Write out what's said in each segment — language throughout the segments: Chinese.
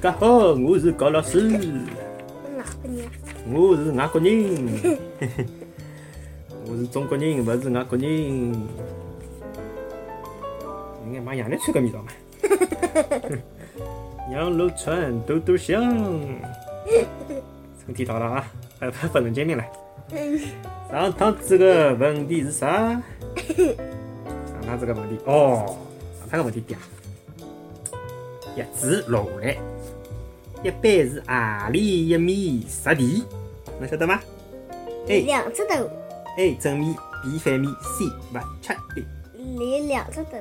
家好，我是高老师。哪个人？我是外国人。我是中国人，勿是外国人。应该买羊肉串个味道嘛。羊肉串豆豆香。春天到了啊，快快分成见面了。上趟子个问题是啥？上趟子个问题哦，上趟个问题对啊。叶子落下来，一般是何里一面实地？侬晓得吗？A 两只头，A 正面，B 反面，C 勿确定。连两只头。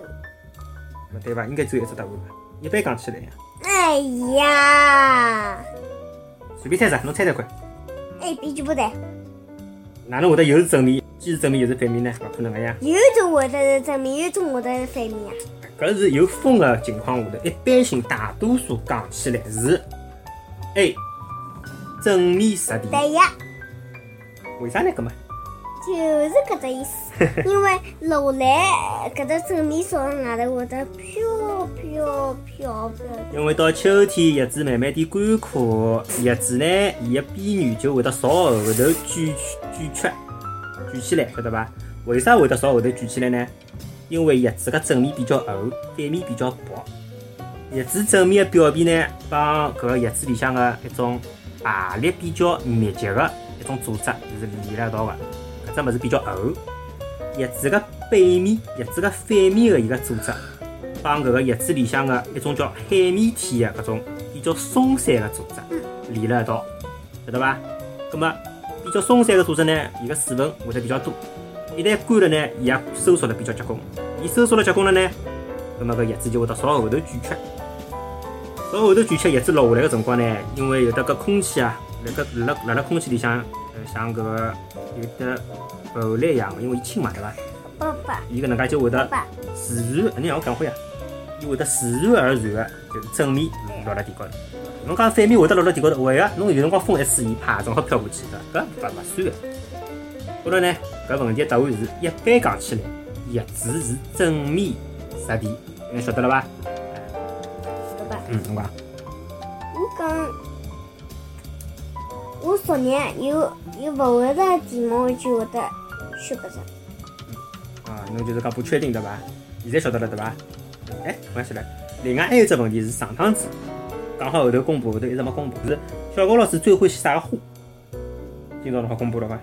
勿对伐？应该只有一只答案伐？一般讲起来呀，哎呀随便猜啥，侬猜猜看，，A、B 全部对，哪能会得又是正面，既是正面又是反面呢？勿可能个呀！有一种会得是正面，有一种会得是反面啊。搿是有风个情况下头，一般性大多数讲起来是 A 正面实地。对呀，为啥呢？搿么？就是搿只意思。因为落来搿只正面朝上外头会得飘飘飘飘。因为到秋天，叶子慢慢地干枯，叶子呢，伊个边缘就会得朝后头卷卷曲卷起来，晓得伐？为啥会得朝后头卷起来呢？因为叶子个正面比较厚，反面比较薄。叶子正面的表面呢，帮搿个叶子里向的一种排列比较密集的一种组织是连辣一道的，搿只物事比较厚。叶子的背面，叶子的反面的一个组织。帮搿个叶子里向的一种叫海绵体的搿种比较松散的组织连辣一道，晓得伐？葛末比较松散的组织呢，伊个水分会得比较多，一旦干了呢，伊也收缩了比较结棍。伊收缩了结棍了呢，葛末搿叶子就会得朝后头卷曲，朝后头卷起，叶子落下来个辰光呢，因为有得搿空气啊，辣搿辣辣辣空气里向，呃，像搿个有得浮力一样，因为伊轻嘛，对伐？爸爸，伊搿能介就会得自然，你让我讲会呀，伊会得自然而然个就是正面落辣地高头。侬讲反面会得落辣地高头，会个，侬有辰光风一吹，伊啪正好飘过去的，搿勿勿算个。后头呢，搿问题答案是一般讲起来，叶子是正面着地，侬晓得了伐？嗯，侬讲，我讲，我昨日有有勿会的题目，我就会得选搿只。啊，侬就是讲不确定对伐？现在晓得了对伐？哎，关系了。另外还有一只问题是上趟子讲好后头公布，后头一直没公布，是小高老师最欢喜啥个花？今朝侬好公布了伐？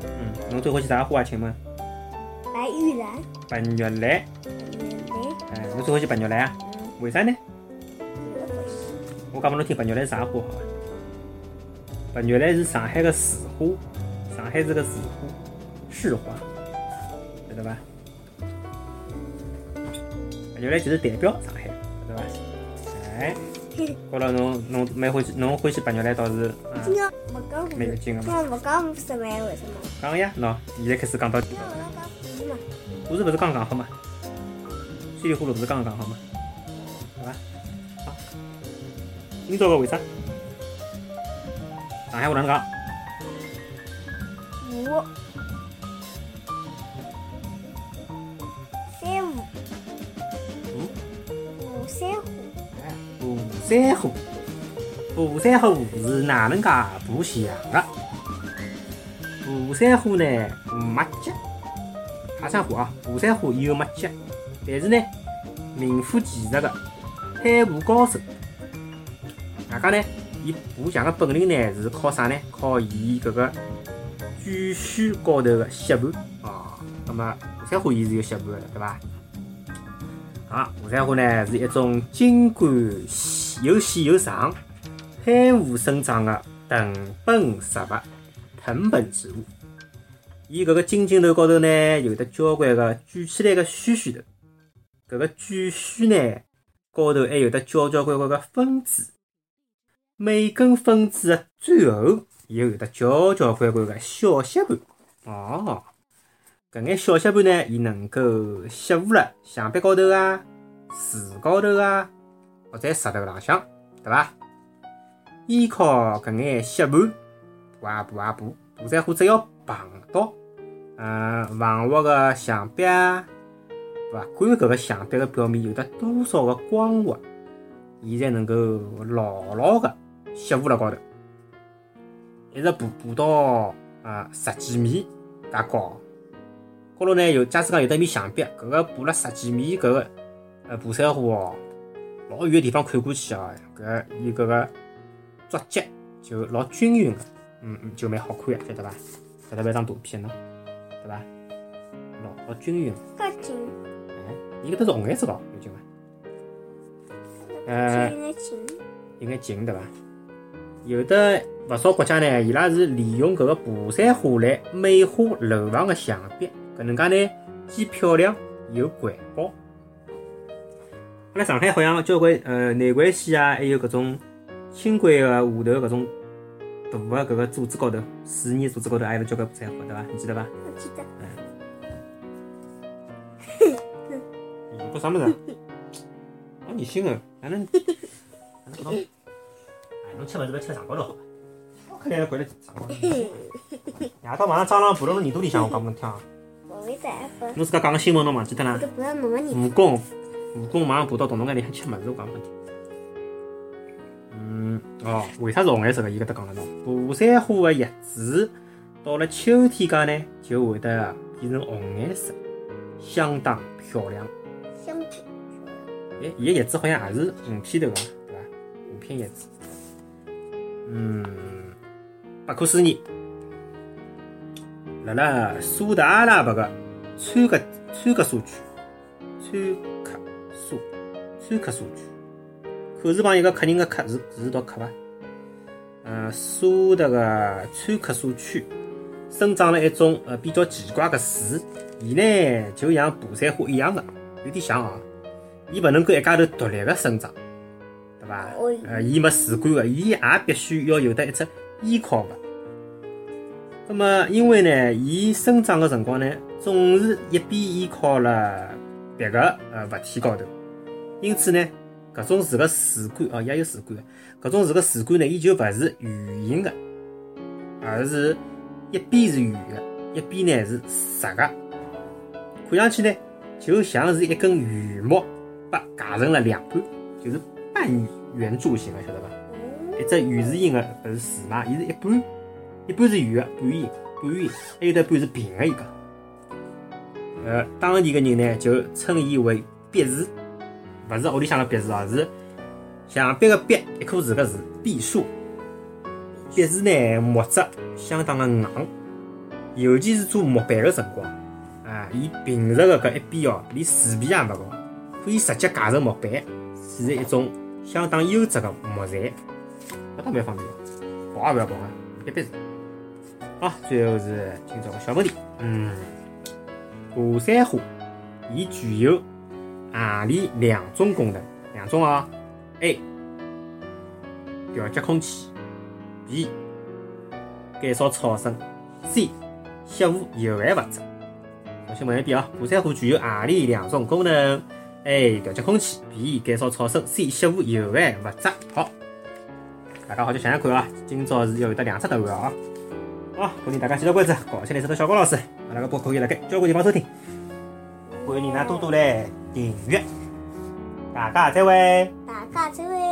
嗯，侬最欢喜啥个花啊？请问？白玉兰，白玉兰。来，哎，侬最欢喜白玉兰啊？为啥呢？我讲拨侬听，白玉兰是啥花好伐？白玉兰是上海个市花，上海是个市花，市花，晓得伐？白玉兰就是代表上海，晓得伐？哎，觉着侬侬蛮欢喜，侬欢喜白玉兰倒是，嗯，今朝勿讲蛮有劲个嘛。今朝勿讲十万，为什么？讲呀，喏，现在开始讲到，今朝我要讲什么？故事勿是刚讲好嘛？稀里糊涂不是刚刚讲好嘛？对伐？好，今朝个为啥？上海话哪能讲？五，三五，五。五。三虎，哎，富山虎，富山虎是哪能介爬墙的？富山虎呢没脚，爬山虎啊，富山虎伊有没脚，但是呢名副其实的攀爬高手。外加呢，伊爬墙的本领呢是靠啥呢？靠伊搿个卷须高头的吸盘哦。那么富山虎伊是有吸盘个，对伐？啊，华山花呢是一种茎干细又细又长、攀附生长的藤本植物、藤本植物。伊搿个茎茎头高头呢有得交关个卷起来个须须头，搿个卷须呢高头还有得交交关关个分支，每根分支的最后又有得交交关关个小吸盘。哦。搿眼小吸盘呢，伊能够吸附辣墙壁高头啊、树高头啊，或者石头浪向，对伐？依靠搿眼吸盘爬啊爬啊爬，爬山虎只要碰到嗯房屋个墙壁啊，勿管搿个墙壁个表面有得多少个光滑，伊才能够牢牢个吸附辣高头，一直爬爬到啊十几米介高。高头呢有，假使讲有得一面墙壁，搿个爬了十几米搿个呃爬山虎哦，老远个地方看过去哦，搿伊搿个足迹就老均匀个，嗯嗯，就蛮好看个，晓得伐？搿搭勿一张图片喏，对伐？老老均匀。伊搿搭是红颜色咯，有劲伐？呃有眼近，有眼近对伐？有的勿少国家呢，伊拉是利用搿个爬山虎来美化楼房个墙壁，搿能介呢，既漂亮又环保。阿拉上海好像交关呃内环线啊，还有搿种轻轨个下头搿种大个搿个柱子高头，水泥柱子高头还有交关爬山虎，对伐？你记得伐？我记得。有个啥物事啊？老恶心个，哪能？哎，侬吃物事勿要吃床高头好伐？我肯定跪辣床高头。夜到晚上蟑螂爬到侬耳朵里向，我讲拨侬听侬自家讲个新闻侬忘记脱啦。蜈蚣，蜈蚣马上爬到洞洞眼里向吃么子，我讲拨侬听。嗯，哦，为啥是红颜色个？伊搿搭讲了喏，爬山虎个叶子到了秋天介呢，就会得变成红颜色，相当漂亮。哎，伊个叶子好像也是五片头个，对伐？五片叶子。嗯，不可思议，辣辣苏达阿拉伯个川克川克苏区，川克苏川克苏区，口字旁一个客人个客是是读客伐？呃，苏达个川克苏区生长了一种呃比较奇怪个树，伊呢就像爬山虎一样个，有点像哦。伊勿能够一家头独立个生长，对伐哦？呃，伊没树干个，伊也必须要有得一只依靠个。那么，因为呢，伊生长个辰光呢，总是一边依靠了别个呃物体高头，因此呢，搿种树个树干哦，也有树干个，搿种树个树干呢，伊就勿是圆形个，而是一边是圆个，一边呢是直个，看上去呢，就像是一根圆木。被夹成了两半，就是半圆柱形的，晓得伐？嗯，一只圆字形的搿是树嘛，伊是一半，一半是圆的，半圆，半圆，还有得半是平的一个。呃，当地个人呢就称伊为壁树，勿是屋里向的壁树啊，是墙壁个壁，一棵树个树，壁树。壁树呢木质相当的硬，尤其是做木板的辰光，啊，伊平直个搿一边哦，连树皮也没搞。可以直接架成木板，是一种相当优质的木材，搿倒蛮方便个，跑也勿要跑啊，一般是。好，最后是今朝个小问题，嗯，爬山虎伊具有何里两种功能？两种哦，A 调节空气，B 减少噪声，C 吸附有害物质。我先问一遍啊，火山湖具有何里两种功能？A 调节空气，B 减少噪声，C 吸附有害物质。好，大家好，就想想看啊，今朝是要有得两只答案啊。好，欢迎大家继续关注搞起来是的小高老师，阿拉个播客可以辣盖交关地方收听，欢迎㑚多多来订阅。大家再会。大家再会。